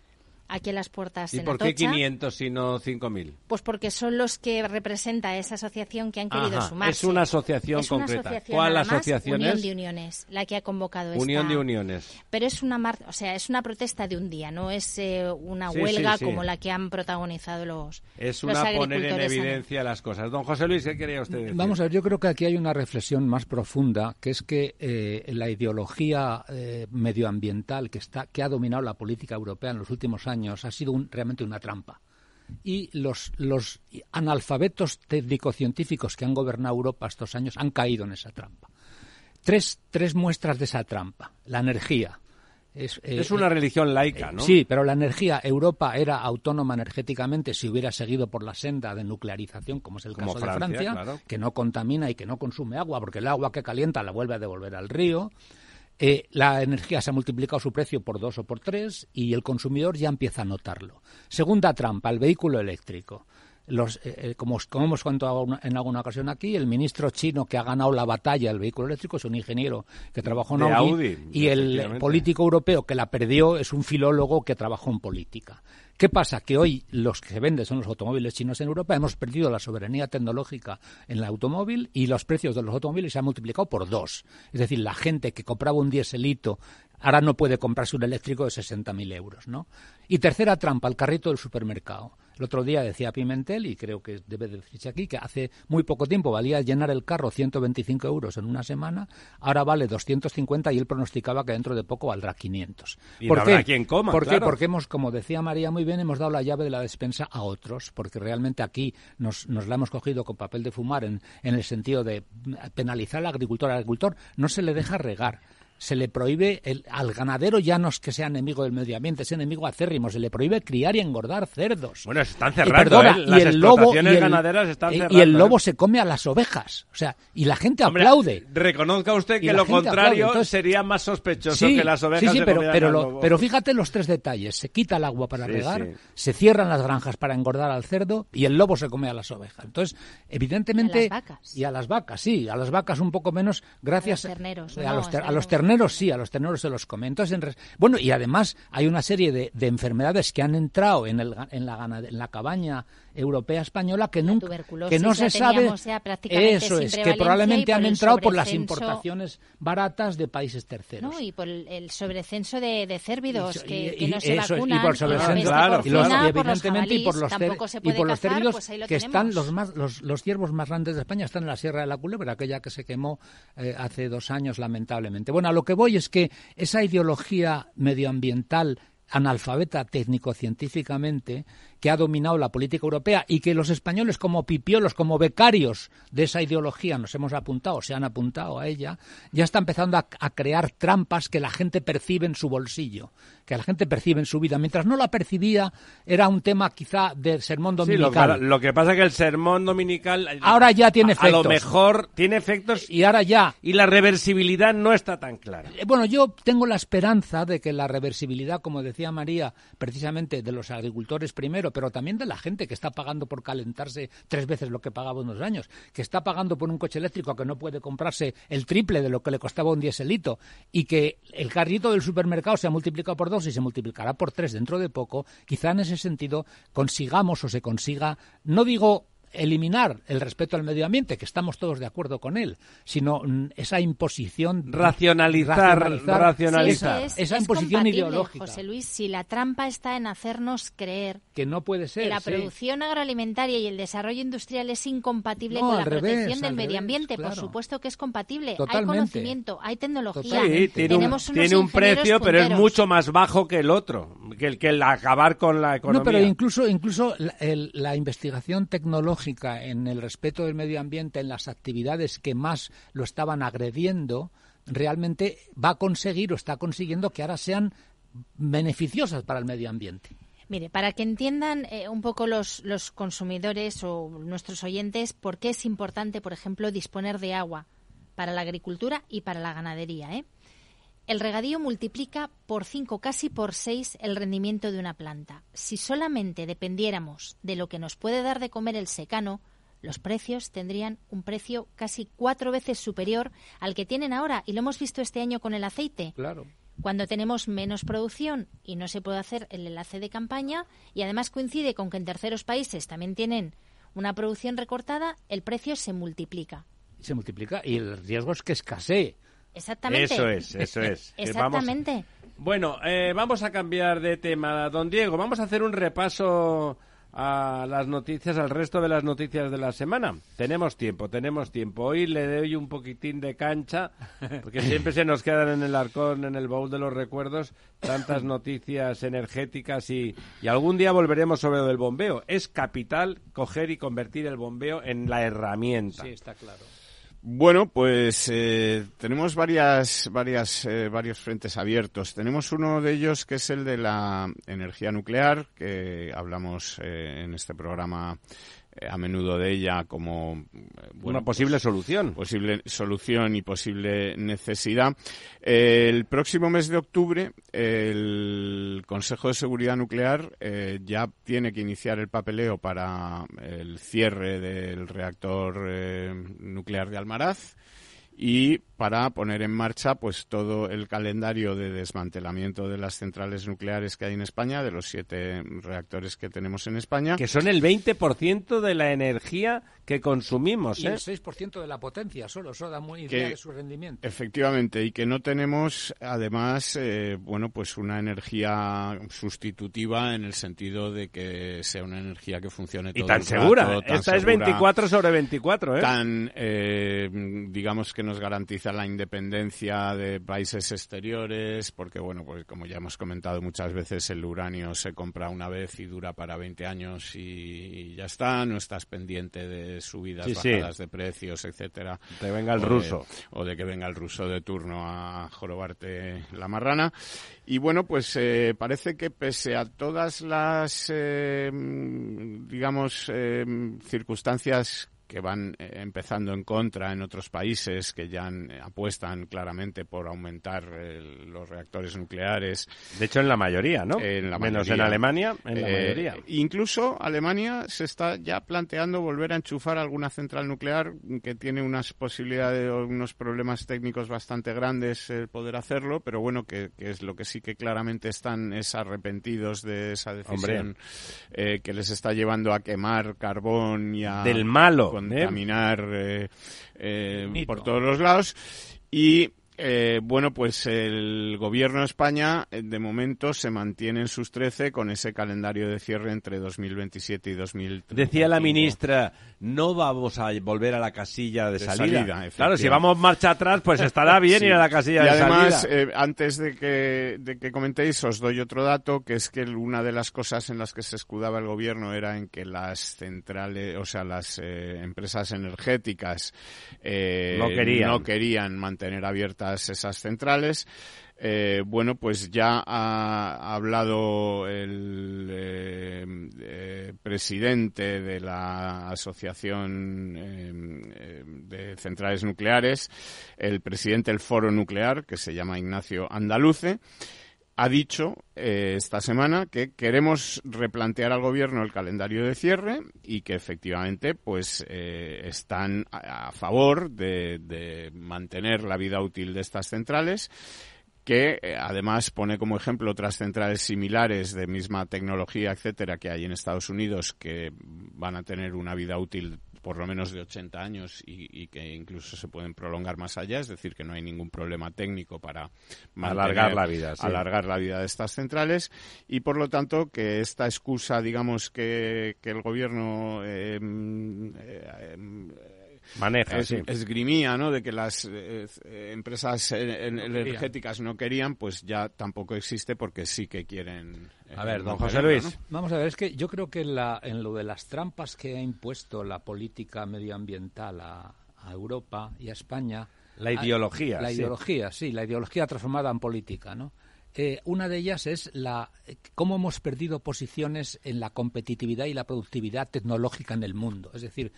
aquí en las puertas ¿Y de por qué Atocha. 500 y no 5.000? Pues porque son los que representa esa asociación que han querido Ajá, sumarse. es una asociación Es una concreta. asociación ¿Cuál asociación Unión es? de Uniones, la que ha convocado esta... Unión de Uniones. Pero es una mar... o sea, es una protesta de un día, no es eh, una Sí, huelga sí, sí. como la que han protagonizado los Es los una poner en agricultores evidencia las cosas. Don José Luis, ¿qué quería usted decir? Vamos a ver, yo creo que aquí hay una reflexión más profunda, que es que eh, la ideología eh, medioambiental que, está, que ha dominado la política europea en los últimos años ha sido un- realmente una trampa. Y los, los analfabetos técnico-científicos que han gobernado Europa estos años han caído en esa trampa. Tres, tres muestras de esa trampa. La energía. Es, eh, Es una religión laica, ¿no? Sí, pero la energía, Europa era autónoma energéticamente si hubiera seguido por la senda de nuclearización, como es el Como caso Francia, de Francia, claro. que no contamina y que no consume agua, porque el agua que calienta la vuelve a devolver al río. Eh, la energía se ha multiplicado su precio por dos o por tres y el consumidor ya empieza a notarlo. Segunda trampa, el vehículo eléctrico. Los, eh, eh, como, os- como hemos contado en alguna ocasión aquí, el ministro chino que ha ganado la batalla del vehículo eléctrico es un ingeniero que trabajó en Audi, Audi, y el político europeo que la perdió es un filólogo que trabajó en política. ¿Qué pasa? Que hoy los que se venden son los automóviles chinos en Europa. Hemos perdido la soberanía tecnológica en el automóvil y los precios de los automóviles se han multiplicado por dos. Es decir, la gente que compraba un dieselito ahora no puede comprarse un eléctrico de 60.000 euros, ¿no? Y tercera trampa, el carrito del supermercado. El otro día decía Pimentel, y creo que debe decirse aquí, que hace muy poco tiempo valía llenar el carro 125 euros en una semana, ahora vale 250 y él pronosticaba que dentro de poco valdrá 500. Y ¿Por no qué? habrá quien coma, ¿Por qué? claro. Porque hemos, como decía María muy bien, hemos dado la llave de la despensa a otros, porque realmente aquí nos, nos la hemos cogido con papel de fumar en, en el sentido de penalizar al agricultor. Al agricultor no se le deja regar. Se le prohíbe, el- al ganadero ya no es que sea enemigo del medio ambiente, es enemigo acérrimo, se le prohíbe criar y engordar cerdos. Bueno, se están Y cerrando, perdona, ¿eh? y Las el lobo- explotaciones y el- ganaderas están y- cerrando. Y el lobo ¿eh? se come a las ovejas. O sea, y la gente Hombre, aplaude. Reconozca usted Y que lo contrario entonces- sería más sospechoso Sí, que las ovejas sí, sí, se pero, pero, lo- lobo. pero fíjate los tres detalles. Se quita el agua para Sí, regar, sí. se cierran las granjas para engordar al cerdo y el lobo se come a las ovejas. Entonces, evidentemente... Y a las vacas. Y a las vacas, sí. A las vacas un poco menos gracias... A los terneros, A no, los, ter- terneros sí, a los terneros se los come. Entonces, bueno, y además hay una serie de, de enfermedades que han entrado en, el, en la cabaña europea española que nunca que no se sabe teníamos eso es que probablemente han entrado por las sobrecenso- importaciones baratas de países terceros ¿no? Y por el, el sobrecenso de, de cérvidos Y que, y- que no se eso es, vacunan. y por y sobre la el peste claro, y, los- porcina y por los evidentemente y por los se y puede por los cazar, cerdos pues que están los más los, los ciervos más grandes de España están en la Sierra de la Culebra aquella que se quemó eh, hace dos años lamentablemente bueno a lo que voy es que esa ideología medioambiental analfabeta técnico-científicamente que ha dominado la política europea y que los españoles como pipiolos, como becarios de esa ideología nos hemos apuntado, se han apuntado a ella, ya está empezando a, a crear trampas que la gente percibe en su bolsillo que la gente percibe en su vida. Mientras no la percibía, era un tema quizá del sermón dominical. Sí, lo, que pasa es que el sermón dominical ahora ya tiene efectos. A lo mejor tiene efectos y ahora ya y la reversibilidad no está tan clara. Eh, bueno, yo tengo la esperanza de que la reversibilidad, como decía María, precisamente de los agricultores primero, pero también de la gente que está pagando por calentarse tres veces lo que pagaba unos años, que está pagando por un coche eléctrico que no puede comprarse el triple de lo que le costaba un dieselito y que el carrito del supermercado se ha multiplicado por y se multiplicará por tres dentro de poco, quizá en ese sentido consigamos o se consiga, no digo eliminar el respeto al medio ambiente, que estamos todos de acuerdo con él, sino mm, esa imposición racionalizar, racionalizar, esa imposición ideológica. José Luis, si la trampa está en hacernos creer que no puede ser la producción agroalimentaria y el desarrollo industrial es incompatible con la protección del medio ambiente, por supuesto que es compatible. Hay conocimiento, hay tecnología, tenemos un, tiene un precio, pero es mucho más bajo que el otro, que el que el acabar con la economía. No, pero incluso incluso la investigación tecnológica en el respeto del medio ambiente, en las actividades que más lo estaban agrediendo, realmente va a conseguir o está consiguiendo que ahora sean beneficiosas para el medio ambiente. Mire, para que entiendan eh, un poco los, los consumidores o nuestros oyentes por qué es importante, por ejemplo, disponer de agua para la agricultura y para la ganadería. ¿eh? El regadío multiplica por 5, casi por 6 el rendimiento de una planta. Si solamente dependiéramos de lo que nos puede dar de comer el secano, los precios tendrían un precio casi cuatro veces superior al que tienen ahora. Y lo hemos visto este año con el aceite. Claro. Cuando tenemos menos producción y no se puede hacer el enlace de campaña, y además coincide con que en terceros países también tienen una producción recortada, el precio se multiplica. Se multiplica y el riesgo es que escasee. Exactamente. Eso es, eso es. Exactamente. Bueno, eh, vamos a cambiar de tema, don Diego. Vamos a hacer un repaso a las noticias, al resto de las noticias de la semana. Tenemos tiempo, tenemos tiempo. Hoy le doy un poquitín de cancha, porque siempre se nos quedan en el arcón, en el baúl de los recuerdos, tantas noticias energéticas y, y algún día volveremos sobre lo del bombeo. Es capital coger y convertir el bombeo en la herramienta. Sí, está claro. Bueno, pues eh, tenemos varias, varias, eh, varios frentes abiertos. Tenemos uno de ellos que es el de la energía nuclear, que hablamos eh, en este programa a menudo de ella como eh, una posible pues, solución. Posible solución y posible necesidad. el próximo mes de octubre, el Consejo de Seguridad Nuclear eh, ya tiene que iniciar el papeleo para el cierre del reactor nuclear de Almaraz y para poner en marcha pues todo el calendario de desmantelamiento de las centrales nucleares que hay en España, de los siete reactores que tenemos en España. Que son el 20% de la energía que consumimos. Y el 6% ¿eh? de la potencia solo, eso da muy idea de su rendimiento. Efectivamente, y que no tenemos además, eh, bueno, pues una energía sustitutiva en el sentido de que sea una energía que funcione todo Y tan segura, esta es 24 sobre 24, ¿eh? Tan, eh, digamos que nos garantiza la independencia de países exteriores, porque bueno, pues como ya hemos comentado muchas veces, el uranio se compra una vez y dura para 20 años y, ya está, no estás pendiente de subidas, bajadas de precios, etcétera. De venga el ruso. o de que venga el ruso de turno a jorobarte la marrana. Y bueno, pues eh, parece que pese a todas las, eh, digamos, eh, circunstancias que van eh, empezando en contra en otros países que ya eh, apuestan claramente por aumentar los reactores nucleares. De hecho, en la mayoría, ¿no? En la Menos en Alemania, en la eh, mayoría. Incluso Alemania se está ya planteando volver a enchufar alguna central nuclear que tiene unas posibilidades, unos problemas técnicos bastante grandes el poder hacerlo, pero bueno, que, es lo que sí que claramente están es arrepentidos de esa decisión que les está llevando a quemar carbón y a... Del malo contaminar eh, eh, por todos los lados. Y Eh, bueno, pues el gobierno de España eh, de momento se mantiene en sus 13 con ese calendario de cierre entre 2027 y 2030. Decía la ministra, no vamos a volver a la casilla de, De salida. salida, claro, si vamos marcha atrás, pues estará bien Sí. ir a la casilla y de además, salida. eh, antes de que, de que comentéis, os doy otro dato, que es que una de las cosas en las que se escudaba el gobierno era en que las centrales, o sea, las eh, empresas energéticas eh, No querían. no querían mantener abiertas esas centrales. Eh, bueno, pues ya ha hablado el eh, eh, presidente de la Asociación de Centrales Nucleares, el presidente del Foro Nuclear, que se llama Ignacio Andaluce, ha dicho esta semana que queremos replantear al gobierno el calendario de cierre y que efectivamente pues están a, favor de mantener la vida útil de estas centrales que eh, además pone como ejemplo otras centrales similares de misma tecnología, etcétera, que hay en Estados Unidos que van a tener una vida útil por lo menos de 80 años y, y que incluso se pueden prolongar más allá, es decir, que no hay ningún problema técnico para Alargar la vida, sí. alargar la vida de estas centrales y por lo tanto que esta excusa, digamos que, que el gobierno eh, mm, eh, em, Maneja, es- sí. esgrimía, ¿no? De que las eh, eh, empresas eh, en- energéticas no querían, pues ya tampoco existe porque sí que quieren. eh, A ver, don José Luis. ¿no? Vamos a ver, es que yo creo que la- en lo de las trampas que ha impuesto la política medioambiental a, a Europa y a España. La hay- ideología, La sí. ideología, sí, la ideología transformada en política, ¿no? Eh, una de ellas es la cómo hemos perdido posiciones en la competitividad y la productividad tecnológica en el mundo. Es decir,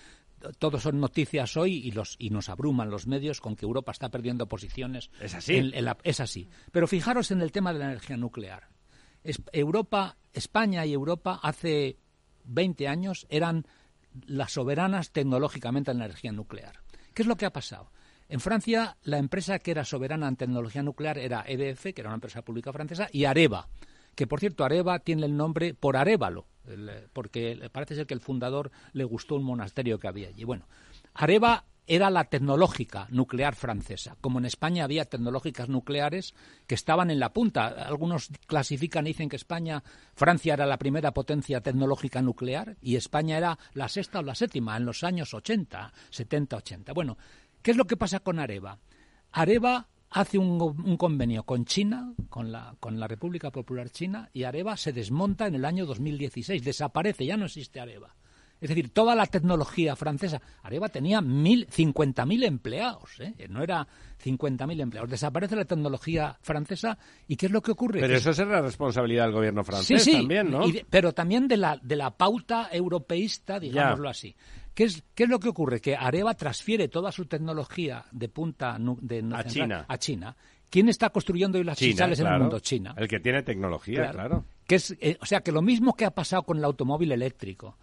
todos son noticias hoy y los y nos abruman los medios con que Europa está perdiendo posiciones. Es así. en- en la- es así. Pero fijaros en el tema de la energía nuclear. Es- Europa, España y Europa hace 20 años eran las soberanas tecnológicamente en la energía nuclear. ¿Qué es lo que ha pasado? En Francia, la empresa que era soberana en tecnología nuclear era EDF, que era una empresa pública francesa, y Areva, que por cierto, Areva tiene el nombre por eh, porque parece ser que el fundador le gustó un monasterio que había allí. Bueno, Areva era la tecnológica nuclear francesa. Como en España había tecnológicas nucleares que estaban en la punta. Algunos clasifican y dicen que España, Francia era la primera potencia tecnológica nuclear y España era la sexta o la séptima en los años 80, 70, 80. Bueno, ¿qué es lo que pasa con Areva? Areva hace un, un convenio con China, con la, con la República Popular China, y Areva se desmonta en el año 2016. Desaparece, ya no existe Areva. Es decir, toda la tecnología francesa. Areva tenía mil, 50.000 empleados, ¿eh? no era 50.000 empleados. Desaparece la tecnología francesa y ¿qué es lo que ocurre? Pero eso es la responsabilidad del gobierno francés sí, sí, también, ¿no? y de- pero también de la, de la pauta europeísta, digámoslo así. ¿Qué es, ¿Qué es lo que ocurre? Que Areva transfiere toda su tecnología de punta de, A China. a China. ¿Quién está construyendo hoy las China, en el mundo? China. El que tiene tecnología, claro. Que es, eh, o sea, que lo mismo que ha pasado con el automóvil eléctrico.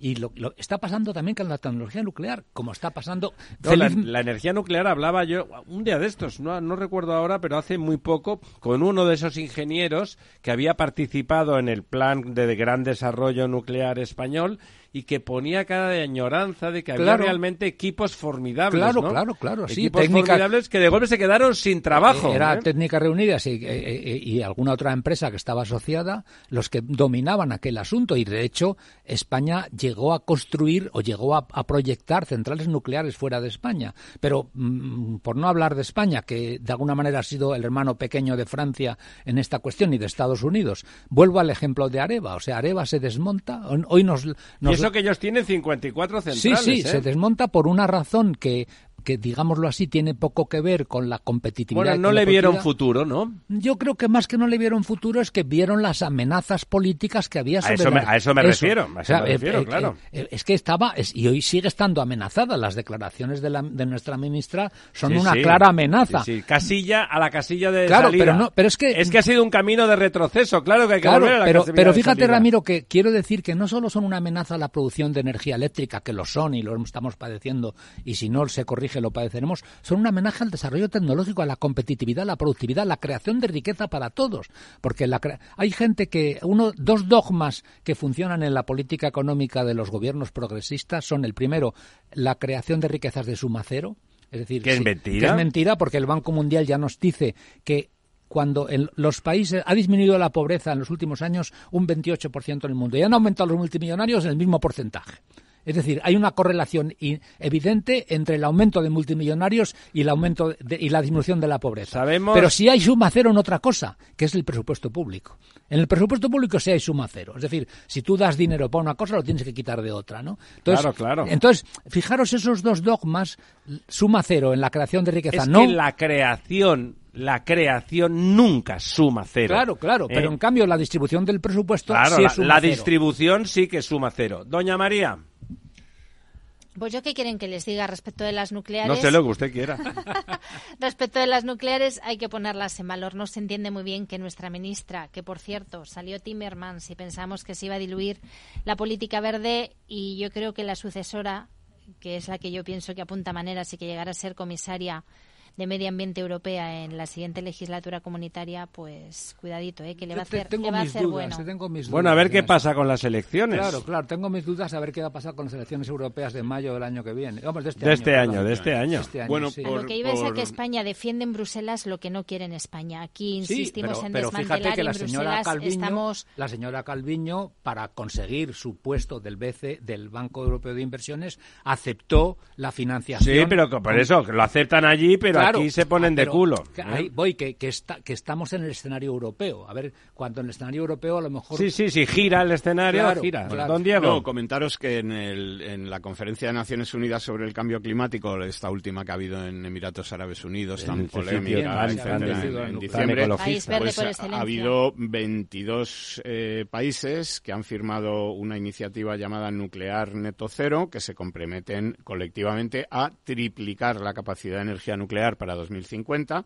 Y lo, lo- está pasando también con la tecnología nuclear, como está pasando. No, la, la energía nuclear hablaba yo un día de estos, no, no recuerdo ahora, pero hace muy poco, con uno de esos ingenieros que había participado en el plan de gran desarrollo nuclear español y que ponía cara de añoranza de que había realmente equipos formidables. Claro, ¿no? claro, claro, sí, Equipos formidables que de golpe se quedaron sin trabajo. Era ¿eh? Técnicas Reunidas y, eh, eh, y alguna otra empresa que estaba asociada los que dominaban aquel asunto y de hecho España llegó a construir o llegó a, a proyectar centrales nucleares fuera de España. Pero mm, por no hablar de España, que de alguna manera ha sido el hermano pequeño de Francia en esta cuestión y de Estados Unidos, vuelvo al ejemplo de Areva. O sea, Areva se desmonta. Hoy nos, nos eso que ellos tienen 54 Sí, centrales. sí, ¿eh? se desmonta por una razón que, que, digámoslo así, tiene poco que ver con la competitividad. Bueno, no le vieron futuro, ¿no? Yo creo que más que no le vieron futuro es que vieron las amenazas políticas que había A sobre eso me- la- a eso me refiero, a eso me eh, refiero, claro. eh, es que estaba, es- y hoy sigue estando amenazada. Las declaraciones de, la, de nuestra ministra son Sí, una sí. clara amenaza. Sí. Casilla a la casilla de Claro, salida. pero no- pero es que- es que ha sido un camino de retroceso, claro que hay que Claro, volver a la pero, casilla pero fíjate. Ramiro, que quiero decir que no solo son una amenaza a la producción de energía eléctrica, que lo son y lo estamos padeciendo, y si no se corrige lo padeceremos, son una amenaza al desarrollo tecnológico, a la competitividad, a la productividad, a la creación de riqueza para todos. Porque la hay gente que, uno, dos dogmas que funcionan en la política económica de los gobiernos progresistas son el primero, la creación de riquezas de suma cero, Es decir, ¿Que es sí, mentira? que es mentira porque el Banco Mundial ya nos dice que cuando en los países ha disminuido la pobreza en los últimos años un 28% en el mundo y han aumentado los multimillonarios en el mismo porcentaje. Es decir, hay una correlación evidente entre el aumento de multimillonarios y el aumento de- y la disminución de la pobreza. Sabemos- Pero si hay suma cero en otra cosa, que es el presupuesto público. En el presupuesto público sí hay suma cero. Es decir, si tú das dinero para una cosa, lo tienes que quitar de otra, ¿no? Entonces, Claro, claro. Entonces, fijaros esos dos dogmas, suma cero en la creación de riqueza. Es no, que la creación, la creación nunca suma cero. Claro, claro, ¿Eh? pero en cambio la distribución del presupuesto Claro, sí la, es suma la cero. distribución sí que suma cero. Doña María, Pues yo qué quieren que les diga respecto de las nucleares. no sé lo que usted quiera. Respecto de las nucleares, hay que ponerlas en valor. No se entiende muy bien que nuestra ministra, que por cierto salió Timmermans y pensamos que se iba a diluir la política verde, y yo creo que la sucesora, que es la que yo pienso que apunta maneras y que llegará a ser comisaria de Medio Ambiente Europea en la siguiente legislatura comunitaria, pues cuidadito, ¿eh? que le va a hacer, tengo le va a hacer dudas, bueno. te tengo mis Bueno, a ver qué pasa con las elecciones. Claro, claro, tengo mis dudas a ver qué va a pasar con las elecciones europeas de mayo del año que viene. Vamos, de este De año. este año, de este año. Este año, Bueno, sí. A lo por- que iba es a que por- España defiende en Bruselas lo que no quiere en España. Aquí Sí, insistimos pero, en pero desmantelar fíjate que la señora Bruselas Calviño, estamos la señora Calviño, para conseguir su puesto del BCE, del Banco Europeo de Inversiones, aceptó la financiación. Sí, pero por eso, que lo aceptan allí, pero Claro, aquí se ponen ah, de culo. que ¿eh? ahí voy, que, que, está, que estamos en el escenario europeo. A ver, cuando en el escenario europeo a lo mejor... Sí, sí, sí, gira el escenario, Claro, gira. claro. Don Diego. No, comentaros que en, el- en la conferencia de Naciones Unidas sobre el cambio climático, esta última que ha habido en Emiratos Árabes Unidos, tan Sí, sí, sí, polémica, etcétera, tan en- en, en diciembre, pues ha habido 22 eh, países que han firmado una iniciativa llamada Nuclear Neto Cero, que se comprometen colectivamente a triplicar la capacidad de energía nuclear para 2050.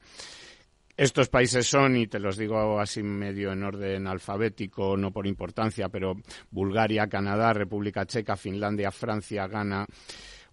Estos países son, y te los digo así medio en orden alfabético, no por importancia, pero Bulgaria, Canadá, República Checa, Finlandia, Francia, Ghana,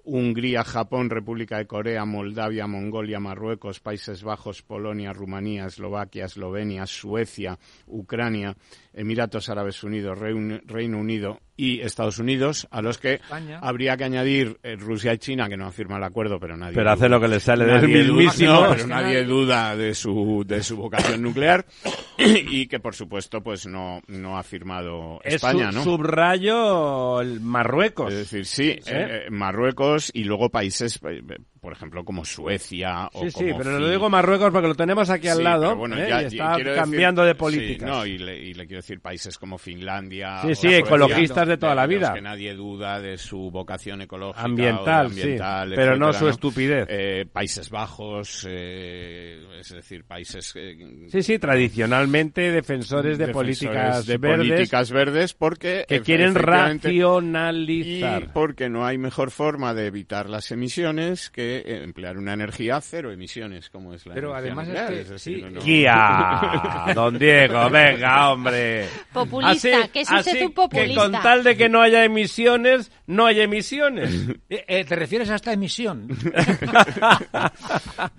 Hungría, Japón, República de Corea, Moldavia, Mongolia, Marruecos, Países Bajos, Polonia, Rumanía, Eslovaquia, Eslovenia, Suecia, Ucrania, Emiratos Árabes Unidos, Reino Unido y Estados Unidos, a los que España. habría que añadir eh, Rusia y China, que no han firmado el acuerdo, pero nadie Pero hace duda- lo que le sale del duda- mismísimo. no, pero nadie duda de su, de su vocación nuclear y que, por supuesto, pues no, no ha firmado Es España, su- ¿no? subrayo el Marruecos. Es decir, sí, ¿Eh? eh, Marruecos y luego países, eh, por ejemplo, como Suecia o Sí, sí, como pero Fin- lo digo Marruecos porque lo tenemos aquí al Sí, lado pero bueno, ¿eh? ya- y está quiero decir- cambiando de sí, políticas. no, y le, y le quiero decir países como Finlandia. Sí, o sí, Suecia, ecologistas de toda la los vida. que nadie duda de su vocación ecológica. o de Ambiental, ambiental, sí, pero no etcétera, su estupidez. Eh, Países Bajos, eh, es decir, países. eh, Sí, sí, tradicionalmente defensores de defensores políticas de verdes políticas verdes porque que efe- quieren efectivamente- y racionalizar. porque no hay mejor forma de evitar las emisiones que eh, emplear una energía cero emisiones, como es la Pero energía además es que- decir, sí, no- ¡Guía! Don Diego, venga, hombre. Populista, que es usted así un populista. Que con tal de que no haya emisiones, no hay emisiones. Eh, eh, ¿Te refieres a esta emisión?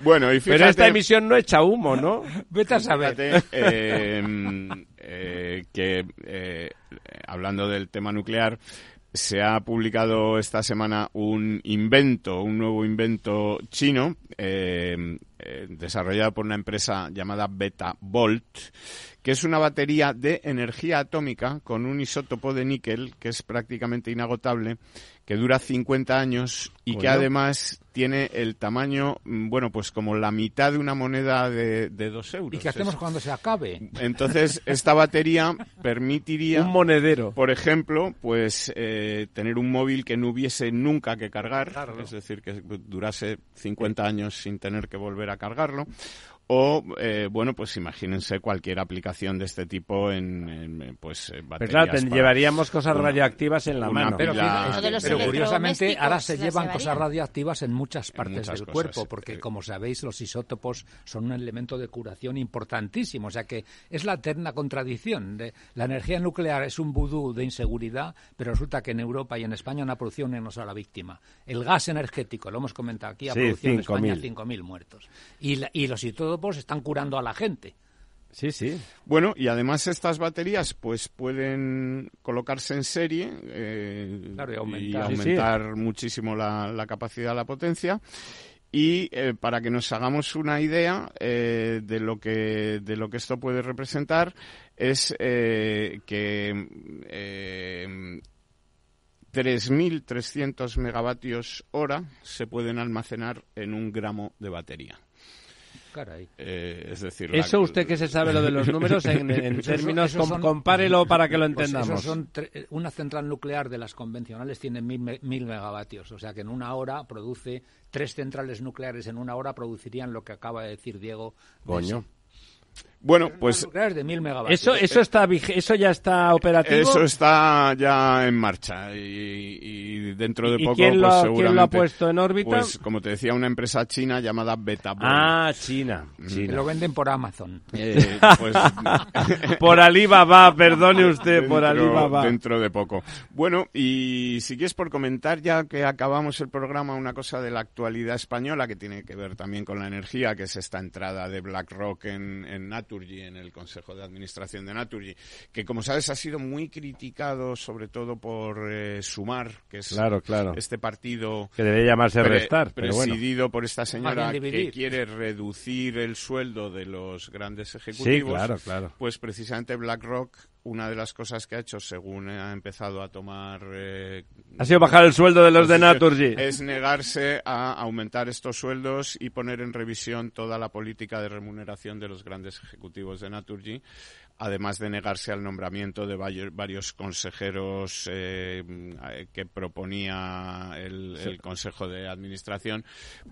Bueno, y fíjate, Pero esta emisión no echa humo, ¿no? Vete a saber. fíjate, eh, mm, eh, que eh, hablando del tema nuclear, se ha publicado esta semana un invento, un nuevo invento chino, eh, eh, desarrollado por una empresa llamada Beta Volt, que es una batería de energía atómica con un isótopo de níquel que es prácticamente inagotable, que dura 50 años y que además tiene el tamaño, mm, bueno, pues como la mitad de una moneda de, de dos euros. ¿Y qué hacemos Es- cuando se acabe? Entonces, esta batería permitiría, Un monedero. por ejemplo, pues eh, tener un móvil que no hubiese nunca que cargar, es decir, que durase 50 años sin tener que volver a cargarlo. O, eh, bueno, pues imagínense cualquier aplicación de este tipo en, en, pues, eh, Pero baterías. claro, para- llevaríamos cosas una- radioactivas en la mano. Pero, pila- fíjate, Uno de los pero curiosamente ahora se llevan llevaría. cosas radioactivas en muchas partes muchas del cosas, cuerpo, porque eh. como sabéis los isótopos son un elemento de curación importantísimo, o sea que es la eterna contradicción. De, la energía nuclear es un vudú de inseguridad, pero resulta que en Europa y en España una producción una sola víctima. El gas energético, lo hemos comentado aquí, ha Sí, producido en 5.000. España 5.000 muertos. Y, la- y los isótopos están curando a la gente. Sí, sí. Bueno, y además estas baterías pues pueden colocarse en serie eh, Claro, y y aumentar. Sí, sí. aumentar muchísimo la, la capacidad, la potencia. Y eh, para que nos hagamos una idea eh, de lo que de lo que esto puede representar es eh, que 3.300 megavatios hora se pueden almacenar en un gramo de batería. Caray. Eh, es decir, Eso la- usted que se sabe lo de los números en, términos, son- compárelo para que lo Pues entendamos. son tre- una central nuclear de las convencionales tiene mil, me- mil megavatios, o sea que en una hora produce tres centrales nucleares en una hora producirían lo que acaba de decir Diego. Coño. Bueno, pues de mil. Eso, eso está, vige- eso ya está operativo. eso está ya en marcha y, y dentro de ¿Y poco quién lo, pues ha- quién lo ha seguramente puesto en órbita? pues como te decía una empresa china llamada Betaboy. ah, China. Que China. lo venden por Amazon. Eh, pues Por Alibaba, perdone usted, por dentro, Alibaba. dentro de poco. Bueno, y si quieres por comentar ya que acabamos el programa una cosa de la actualidad española que tiene que ver también con la energía, que es esta entrada de BlackRock en, en Naturgy, en el Consejo de Administración de Naturgy, que como sabes ha sido muy criticado sobre todo por eh, Sumar, que es Claro, claro. este partido Que debe llamarse pre- restar, pero bueno. presidido por esta señora que quiere reducir el sueldo de los grandes Sí, ejecutivos. claro, claro. Pues precisamente BlackRock, una de las cosas que ha hecho según ha empezado a tomar... eh, Ha sido bajar el sueldo de los de Naturgy. Es negarse a aumentar estos sueldos y poner en revisión toda la política de remuneración de los grandes ejecutivos de Naturgy, además de negarse al nombramiento de vario- varios consejeros eh, que proponía el, el Consejo de Administración.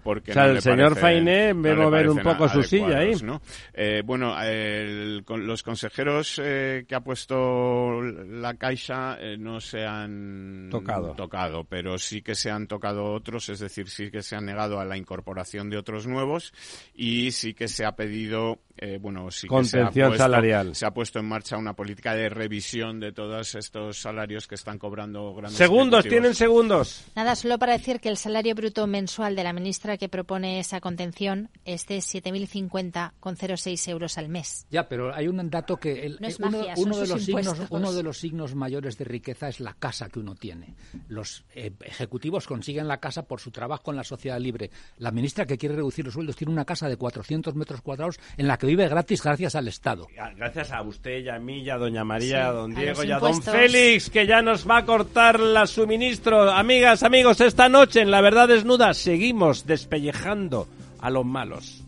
Porque O sea, no el le señor parece- Fainé no ve le mover un poco su silla ahí. ¿no? Eh, bueno, el- los consejeros eh, que ha puesto la Caixa eh, no se han Tocado. tocado, pero sí que se han tocado otros, es decir, sí que se han negado a la incorporación de otros nuevos y sí que se ha pedido, eh, bueno, sí que se ha, puesto, salarial. se ha puesto en marcha una política de revisión de todos estos salarios que están cobrando grandes Segundos, tienen segundos. Nada, solo para decir que el salario bruto mensual de la ministra que propone esa contención es de 7.050,06 euros al mes. Ya, pero hay un dato que el- No es eh, uno, magia, uno de los signos, uno de los signos mayores de riqueza es la casa que uno tiene. Los eh, ejecutivos consiguen la casa por su trabajo en la sociedad libre. La ministra que quiere reducir los sueldos tiene una casa de 400 metros cuadrados en la que vive gratis gracias al Estado. Gracias a usted y a mí y a doña María, a don Diego y a don. Félix, que ya nos va a cortar la suministro. Amigas, amigos, esta noche en La Verdad Desnuda seguimos despellejando a los malos.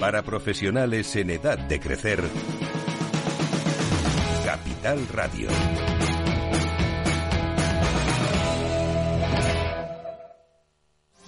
Para profesionales en edad de crecer, Capital Radio.